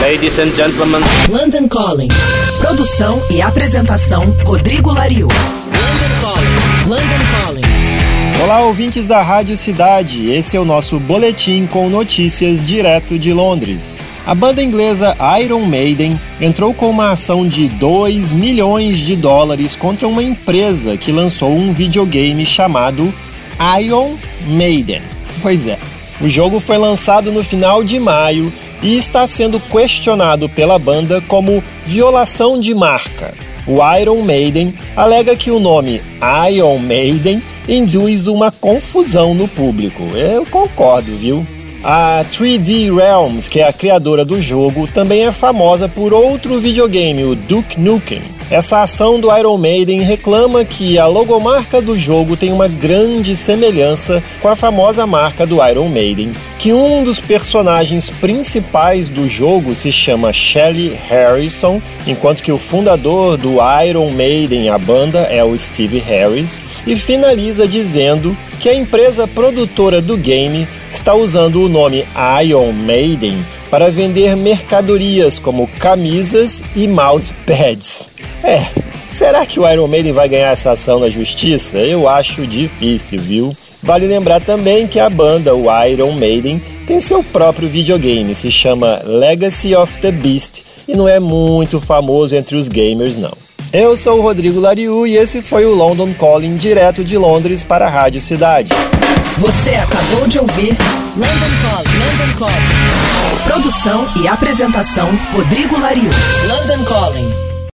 Ladies and gentlemen. London Calling. Produção e apresentação Rodrigo Lariu. London Calling. London Calling. Olá, ouvintes da Rádio Cidade. Esse é o nosso boletim com notícias direto de Londres. A banda inglesa Iron Maiden entrou com uma ação de 2 milhões de dólares contra uma empresa que lançou um videogame chamado Iron Maiden. Pois é, o jogo foi lançado no final de maio e está sendo questionado pela banda como violação de marca. O Iron Maiden alega que o nome Iron Maiden induz uma confusão no público. Eu concordo, viu? A 3D Realms, que é a criadora do jogo, também é famosa por outro videogame, o Duke Nukem. Essa ação do Iron Maiden reclama que a logomarca do jogo tem uma grande semelhança com a famosa marca do Iron Maiden, que um dos personagens principais do jogo se chama Shelly Harrison, enquanto que o fundador do Iron Maiden, a banda, é o Steve Harris, e finaliza dizendo que a empresa produtora do game está usando o nome Iron Maiden para vender mercadorias como camisas e mousepads. É, será que o Iron Maiden vai ganhar essa ação na justiça? Eu acho difícil, viu? Vale lembrar também que a banda, o Iron Maiden, tem seu próprio videogame, se chama Legacy of the Beast e não é muito famoso entre os gamers não. Eu sou o Rodrigo Lariu e esse foi o London Calling direto de Londres para a Rádio Cidade. Você acabou de ouvir London Calling. London Calling. Produção e apresentação Rodrigo Lariu. London Calling.